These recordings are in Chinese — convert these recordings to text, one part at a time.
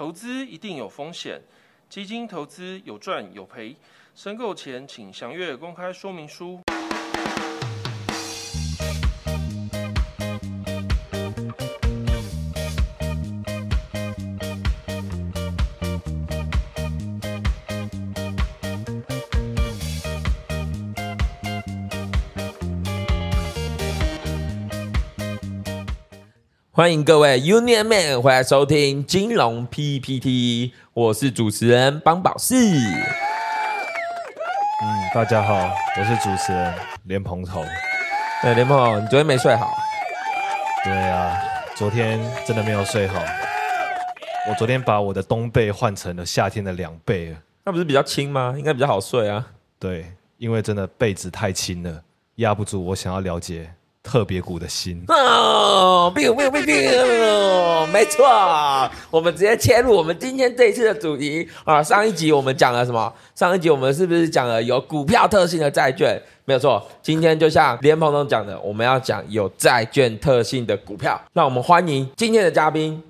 投资一定有风险，基金投资有赚有赔，申购前请详阅公开说明书。欢迎各位 Union Man 回来收听金融 PPT，我是主持人邦宝士。嗯，大家好，我是主持人莲蓬头。哎，莲蓬，你昨天没睡好？对啊，昨天真的没有睡好。我昨天把我的冬被换成了夏天的两倍。那不是比较轻吗？应该比较好睡啊。对，因为真的被子太轻了，压不住我想要了解特别股的心。哦，biu biu biu biu，没错，我们直接切入我们今天这一次的主题啊。上一集我们讲了什么？上一集我们是不是讲了有股票特性的债券？没有错，今天就像连鹏总讲的，我们要讲有债券特性的股票。让我们欢迎今天的嘉宾。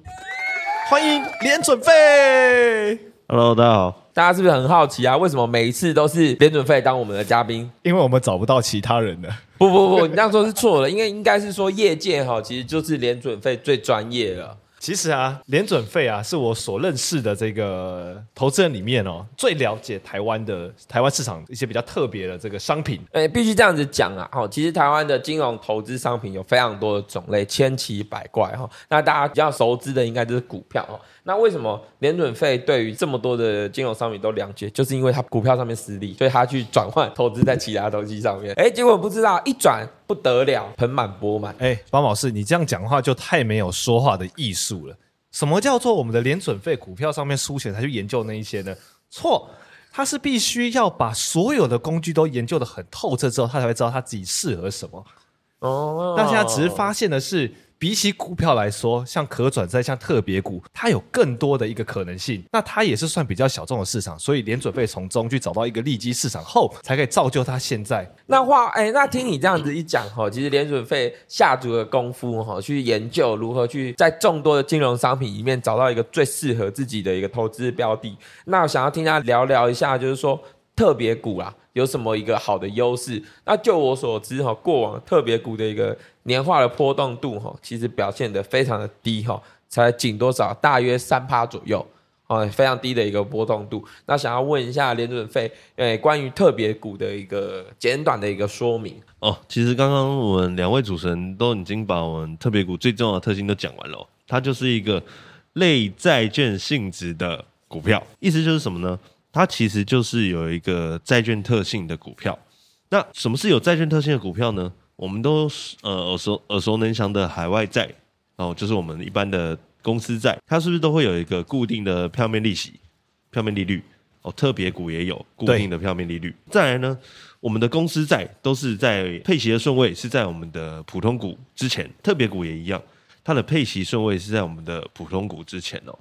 欢迎连准费，Hello，大家好。大家是不是很好奇啊？为什么每一次都是联准费当我们的嘉宾？因为我们找不到其他人了。不不不，你这样说是错了，因为应该是说业界哈，其实就是联准费最专业了。其实啊，联准费啊，是我所认识的这个投资人里面哦，最了解台湾的台湾市场一些比较特别的这个商品。诶，必须这样子讲啊，哈，其实台湾的金融投资商品有非常多的种类，千奇百怪哈。那大家比较熟知的应该就是股票哦。那为什么联准费对于这么多的金融商品都了解？就是因为它股票上面失利，所以它去转换投资在其他东西上面。诶，结果不知道一转不得了，盆满钵满。哎，方老师，你这样讲话就太没有说话的艺术了。什么叫做我们的连准费股票上面输钱才去研究那一些呢？错，他是必须要把所有的工具都研究的很透彻之后，他才会知道他自己适合什么。哦，那现在只是发现的是，比起股票来说，像可转债、像特别股，它有更多的一个可能性。那它也是算比较小众的市场，所以联准费从中去找到一个利基市场后，才可以造就它现在那话，哎、那听你这样子一讲哈，其实联准费下足了功夫哈，去研究如何去在众多的金融商品里面找到一个最适合自己的一个投资标的。那我想要听他聊聊一下，就是说特别股啊，有什么一个好的优势？那就我所知哈，过往特别股的一个年化的波动度哈，其实表现得非常的低哈，才仅多少，大约三趴左右。哦，非常低的一个波动度。那想要问一下连准费，诶，关于特别股的一个简短的一个说明。哦，其实刚刚我们两位主持人都已经把我们特别股最重要的特性都讲完了、它就是一个类债券性质的股票，意思就是什么呢？它其实就是有一个债券特性的股票。那什么是有债券特性的股票呢？我们都是呃耳熟耳熟能详的海外债，哦，就是我们一般的公司债，它是不是都会有一个固定的票面利息、票面利率？哦，特别股也有固定的票面利率。再来呢，我们的公司债都是在配息的顺位是在我们的普通股之前，特别股也一样，它的配息顺位是在我们的普通股之前哦。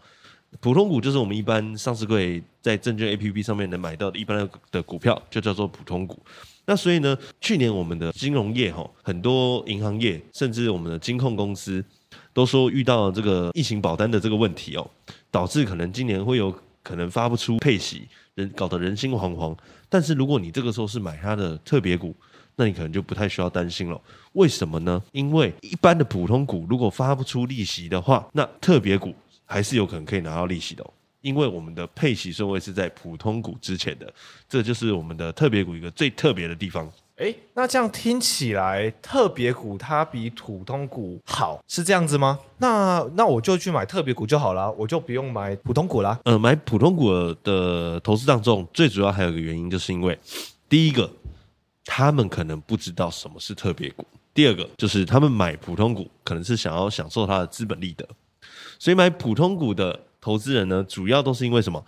普通股就是我们一般上市柜在证券 A P P 上面能买到的一般的股票，就叫做普通股。那所以呢，去年我们的金融业哈，很多银行业，甚至我们的金控公司，都说遇到这个疫情保单的这个问题哦，导致可能今年会有可能发不出配息，人搞得人心惶惶。但是如果你这个时候是买它的特别股，那你可能就不太需要担心了。为什么呢？因为一般的普通股如果发不出利息的话，那特别股还是有可能可以拿到利息的、哦。因为我们的配息顺位是在普通股之前的，这就是我们的特别股一个最特别的地方。哎，那这样听起来，特别股它比普通股好，是这样子吗？那那我就去买特别股就好了，我就不用买普通股啦。呃，买普通股的投资当中，最主要还有一个原因，就是因为第一个，他们可能不知道什么是特别股；第二个，就是他们买普通股可能是想要享受它的资本利得，所以买普通股的投资人呢，主要都是因为什么？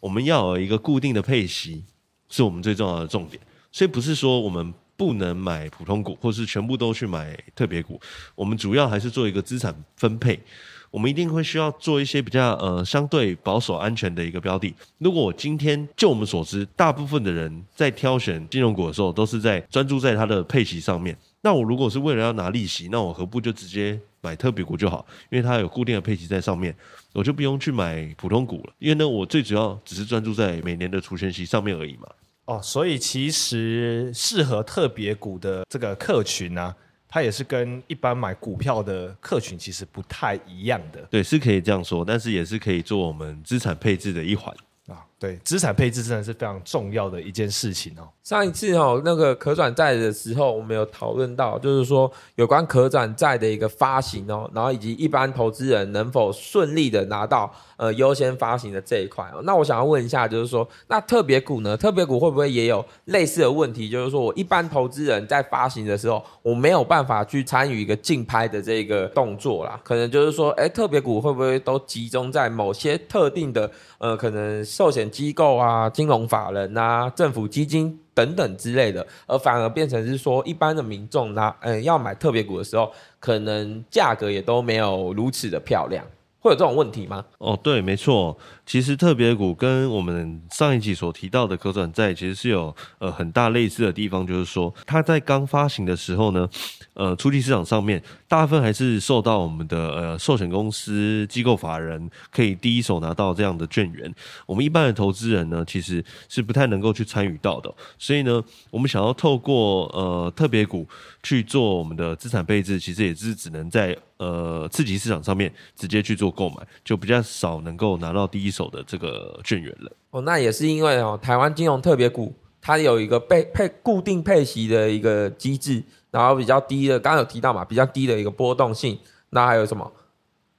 我们要有一个固定的配息，是我们最重要的重点。所以不是说我们不能买普通股，或是全部都去买特别股，我们主要还是做一个资产分配。我们一定会需要做一些比较呃相对保守安全的一个标的。如果我今天就我们所知，大部分的人在挑选金融股的时候，都是在专注在它的配息上面。那我如果是为了要拿利息，那我何不就直接买特别股就好，因为它有固定的配息在上面，我就不用去买普通股了。因为呢，我最主要只是专注在每年的除权息上面而已嘛。哦，所以其实适合特别股的这个客群呢、它也是跟一般买股票的客群其实不太一样的对，是可以这样说，但是也是可以做我们资产配置的一环。啊。对，资产配置真的是非常重要的一件事情哦。上一次哦，那个可转债的时候，我们有讨论到，就是说有关可转债的一个发行哦，然后以及一般投资人能否顺利的拿到呃优先发行的这一块哦。那我想要问一下，就是说，那特别股呢？特别股会不会也有类似的问题？就是说我一般投资人在发行的时候，我没有办法去参与一个竞拍的这个动作啦。可能就是说，哎，特别股会不会都集中在某些特定的呃，可能寿险机构啊、金融法人啊、政府基金等等之类的，而反而变成是说，一般的民众拿嗯要买特别股的时候，可能价格也都没有如此的漂亮，会有这种问题吗？哦，对，没错。其实特别股跟我们上一集所提到的可转债其实是有呃很大类似的地方，就是说它在刚发行的时候呢，呃，初级市场上面大部分还是受到我们的呃寿险公司、机构法人可以第一手拿到这样的券源，我们一般的投资人呢，其实是不太能够去参与到的。所以呢，我们想要透过呃特别股去做我们的资产配置，其实也是只能在呃次级市场上面直接去做购买，就比较少能够拿到第一手的这个券源了。哦，那也是因为哦，台湾金融特别股它有一个配配固定配息的一个机制，然后比较低的，刚刚有提到嘛，比较低的一个波动性。那还有什么？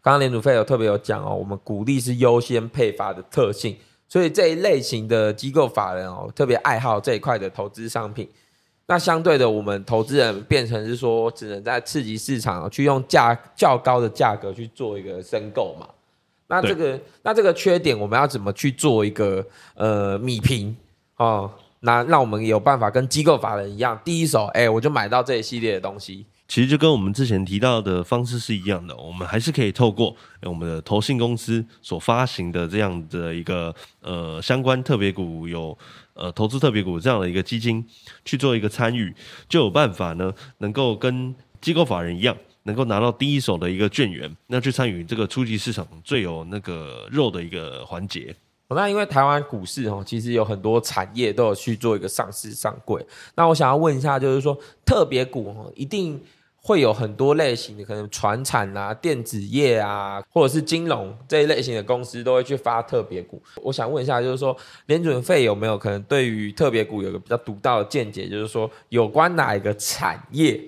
刚刚联储费有特别有讲哦，我们鼓励是优先配发的特性，所以这一类型的机构法人哦，特别爱好这一块的投资商品。那相对的，我们投资人变成是说，只能在刺激市场、哦、去用价较高的价格去做一个申购嘛。那这个那这个缺点，我们要怎么去做一个呃米平哦？那让我们有办法跟机构法人一样，第一手哎，我就买到这一系列的东西。其实就跟我们之前提到的方式是一样的，我们还是可以透过我们的投信公司所发行的这样的一个呃相关特别股有呃投资特别股这样的一个基金去做一个参与，就有办法呢能够跟机构法人一样，能够拿到第一手的一个券源，那去参与这个初级市场最有那个肉的一个环节。那因为台湾股市哦，其实有很多产业都有去做一个上市上柜。那我想要问一下，就是说特别股哦，一定会有很多类型的，可能船产啊、电子业啊，或者是金融这一类型的公司都会去发特别股。我想问一下，就是说联准费有没有可能对于特别股有个比较独到的见解，就是说有关哪一个产业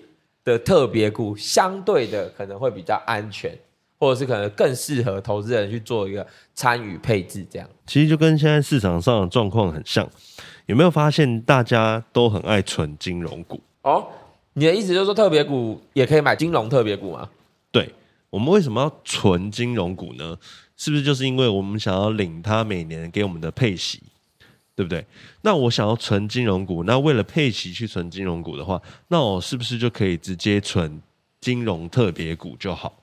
的特别股相对的可能会比较安全，或者是可能更适合投资人去做一个参与配置这样。其实就跟现在市场上的状况很像，有没有发现大家都很爱存金融股？哦，你的意思就是说特别股也可以买金融特别股吗？对我们为什么要存金融股呢？是不是就是因为我们想要领它每年给我们的配息，对不对？那我想要存金融股，那为了配息去存金融股的话，那我是不是就可以直接存金融特别股就好？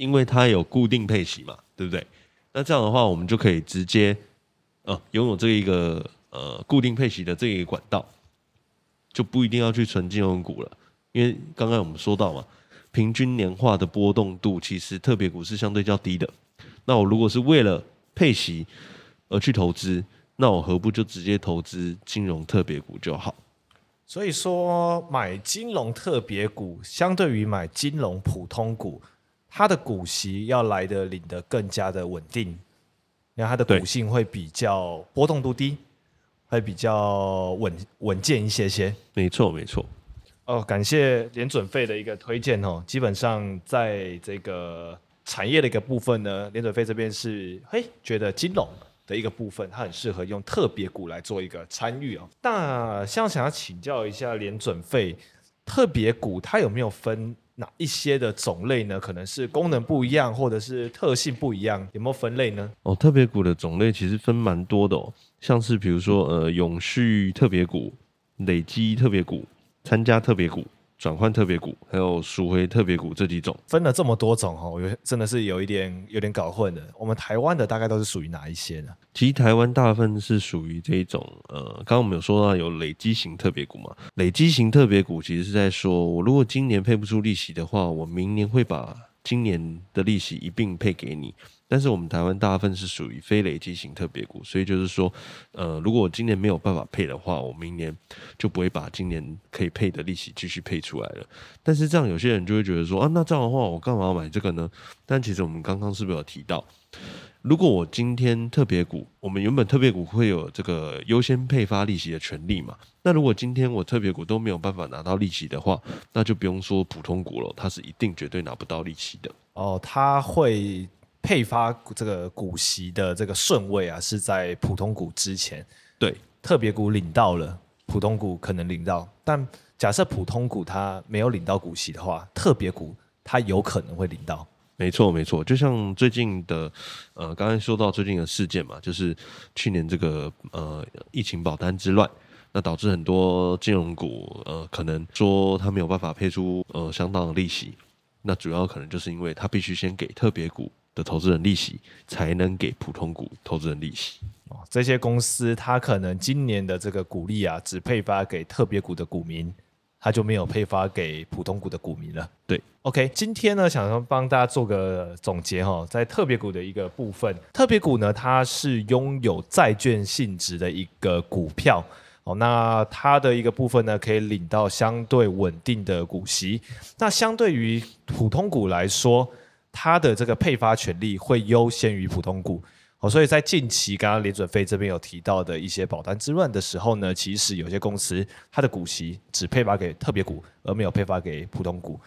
因为它有固定配息嘛，对不对？那这样的话，我们就可以直接呃拥有这一个呃固定配息的这一个管道，就不一定要去存金融股了。因为刚刚我们说到嘛，平均年化的波动度其实特别股是相对较低的。那我如果是为了配息而去投资，那我何不就直接投资金融特别股就好？所以说，买金融特别股相对于买金融普通股，它的股息要来的领得更加的稳定，然后它的股性会比较波动度低，会比较稳稳健一些些。没错，没错。哦，感谢联准费的一个推荐哦。基本上在这个产业的一个部分呢，联准费这边是嘿觉得金融的一个部分，它很适合用特别股来做一个参与哦。那像想要请教一下联准费，特别股它有没有分哪一些的种类呢？可能是功能不一样，或者是特性不一样，有没有分类呢？哦，特别股的种类其实分蛮多的哦，像是比如说呃永续特别股、累积特别股、参加特别股、转换特别股，还有赎回特别股这几种。分了这么多种哈，我觉得真的是有一点有点搞混的。我们台湾的大概都是属于哪一些呢？其实台湾大部分是属于这一种，呃，刚刚我们有说到有累积型特别股嘛，累积型特别股其实是在说，我如果今年配不出利息的话，我明年会把今年的利息一并配给你。但是我们台湾大部分是属于非累积型特别股，所以就是说，呃，如果我今年没有办法配的话，我明年就不会把今年可以配的利息继续配出来了。但是这样有些人就会觉得说，啊，那这样的话我干嘛要买这个呢？但其实我们刚刚是不是有提到，如果我今天特别股，我们原本特别股会有这个优先配发利息的权利嘛？那如果今天我特别股都没有办法拿到利息的话，那就不用说普通股了，它是一定绝对拿不到利息的。哦，它会。配发这个股息的这个顺位啊，是在普通股之前。对，特别股领到了，普通股可能领到。但假设普通股它没有领到股息的话，特别股它有可能会领到。没错，没错。就像最近的，呃，刚才说到最近的事件嘛，就是去年这个呃疫情保单之乱，那导致很多金融股呃可能说它没有办法配出呃相当的利息，那主要可能就是因为它必须先给特别股。的投资人利息才能给普通股投资人利息哦。这些公司它可能今年的这个股利啊，只配发给特别股的股民，它就没有配发给普通股的股民了。对，OK，今天呢，想要帮大家做个总结哈，在特别股的一个部分，特别股呢，它是拥有债券性质的一个股票哦。那它的一个部分呢，可以领到相对稳定的股息。那相对于普通股来说，它的这个配发权利会优先于普通股，哦，所以在近期刚刚联准会这边有提到的一些保单之乱的时候呢，其实有些公司它的股息只配发给特别股，而没有配发给普通股。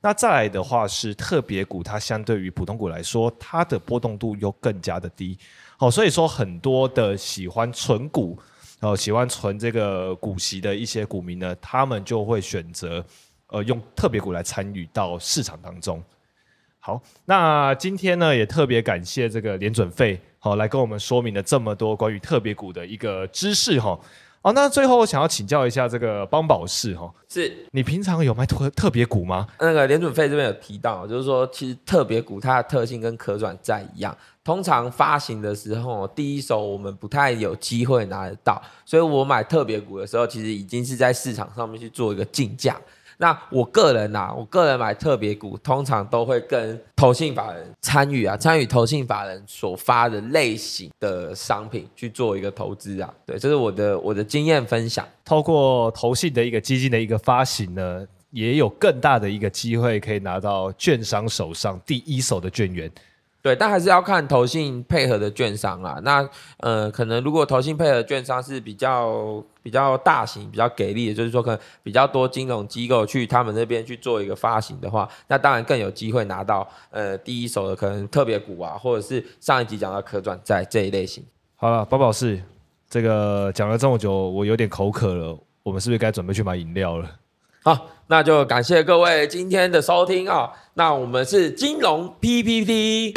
那再来的话是特别股，它相对于普通股来说，它的波动度又更加的低，哦，所以说很多的喜欢存股，哦，喜欢存这个股息的一些股民呢，他们就会选择呃用特别股来参与到市场当中。好，那今天呢也特别感谢这个联准费，好来跟我们说明了这么多关于特别股的一个知识哈。哦，那最后我想要请教一下这个邦宝士哈，是你平常有买特特别股吗？那个联准费这边有提到，就是说其实特别股它的特性跟可转债一样，通常发行的时候第一手我们不太有机会拿得到，所以我买特别股的时候，其实已经是在市场上面去做一个竞价。那我个人呐，我个人买特别股，通常都会跟投信法人参与啊，参与投信法人所发的类型的商品去做一个投资啊。对，这是我的我的经验分享。透过投信的一个基金的一个发行呢，也有更大的一个机会可以拿到券商手上第一手的券源。对，但还是要看投信配合的券商啦。那呃，可能如果投信配合券商是比较比较大型、比较给力的，就是说可能比较多金融机构去他们那边去做一个发行的话，那当然更有机会拿到呃第一手的可能特别股啊，或者是上一集讲到可转债这一类型。好了，宝宝是这个讲了这么久，我有点口渴了，我们是不是该准备去买饮料了？好，那就感谢各位今天的收听啊。那我们是金融 PPT。